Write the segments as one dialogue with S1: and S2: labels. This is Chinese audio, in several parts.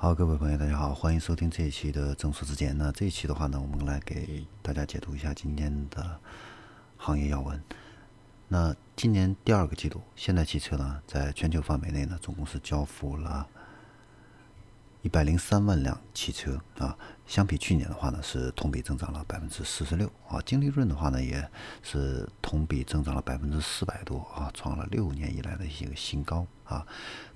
S1: 好，各位朋友，大家好，欢迎收听这一期的正数之间。那这一期的话呢，我们来给大家解读一下今天的行业要闻。那今年第二个季度，现代汽车呢，在全球范围内呢，总共是交付了。一百零三万辆汽车啊，相比去年的话呢，是同比增长了百分之四十六啊。净利润的话呢，也是同比增长了百分之四百多啊，创了六年以来的一个新高啊。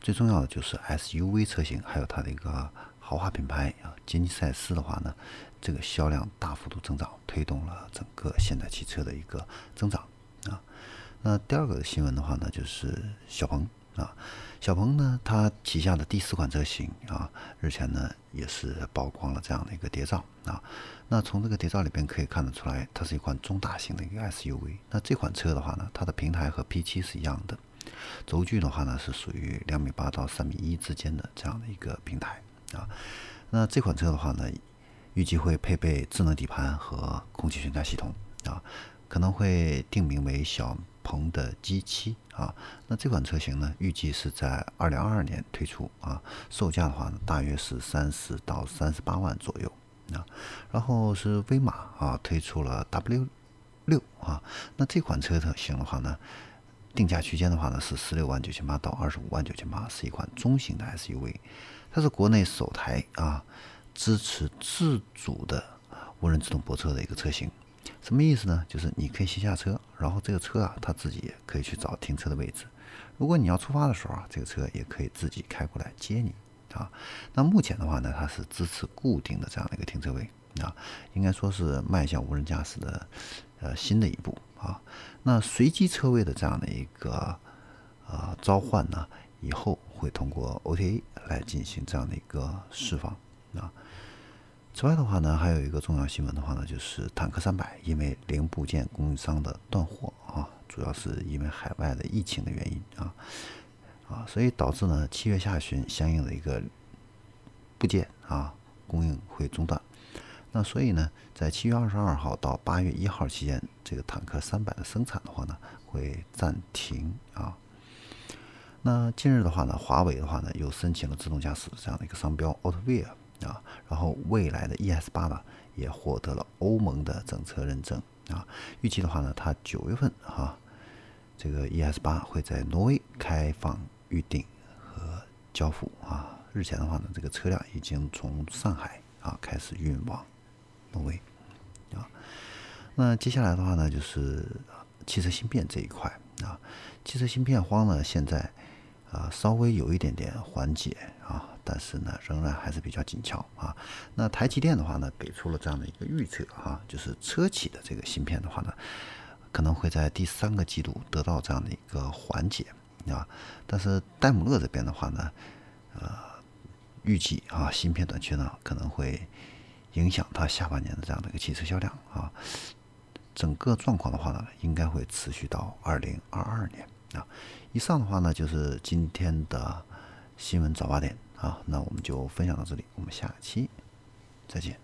S1: 最重要的就是 SUV 车型，还有它的一个豪华品牌啊，吉尼赛斯的话呢，这个销量大幅度增长，推动了整个现代汽车的一个增长啊。那第二个新闻的话呢，就是小鹏。啊，小鹏呢，它旗下的第四款车型啊，日前呢也是曝光了这样的一个谍照啊。那从这个谍照里边可以看得出来，它是一款中大型的一个 SUV。那这款车的话呢，它的平台和 P7 是一样的，轴距的话呢是属于两米八到三米一之间的这样的一个平台啊。那这款车的话呢，预计会配备智能底盘和空气悬架系统啊，可能会定名为小。鹏的 G7 啊，那这款车型呢，预计是在二零二二年推出啊，售价的话呢，大约是三十到三十八万左右啊。然后是威马啊，推出了 W 六啊，那这款车型的话呢，定价区间的话呢是十六万九千八到二十五万九千八，是一款中型的 SUV，它是国内首台啊支持自主的无人自动泊车的一个车型。什么意思呢？就是你可以先下车，然后这个车啊，它自己也可以去找停车的位置。如果你要出发的时候啊，这个车也可以自己开过来接你啊。那目前的话呢，它是支持固定的这样的一个停车位啊，应该说是迈向无人驾驶的呃新的一步啊。那随机车位的这样的一个呃召唤呢，以后会通过 OTA 来进行这样的一个释放啊。此外的话呢，还有一个重要新闻的话呢，就是坦克三百因为零部件供应商的断货啊，主要是因为海外的疫情的原因啊啊，所以导致呢七月下旬相应的一个部件啊供应会中断。那所以呢，在七月二十二号到八月一号期间，这个坦克三百的生产的话呢会暂停啊。那近日的话呢，华为的话呢又申请了自动驾驶这样的一个商标 Autovia。啊，然后未来的 ES 八呢，也获得了欧盟的整车认证啊。预计的话呢，它九月份哈，这个 ES 八会在挪威开放预定和交付啊。日前的话呢，这个车辆已经从上海啊开始运往挪威啊。那接下来的话呢，就是汽车芯片这一块啊，汽车芯片荒呢，现在啊稍微有一点点缓解啊。但是呢，仍然还是比较紧俏啊。那台积电的话呢，给出了这样的一个预测啊，就是车企的这个芯片的话呢，可能会在第三个季度得到这样的一个缓解啊。但是戴姆勒这边的话呢，呃，预计啊，芯片短缺呢可能会影响它下半年的这样的一个汽车销量啊。整个状况的话呢，应该会持续到二零二二年啊。以上的话呢，就是今天的新闻早八点。好，那我们就分享到这里，我们下期再见。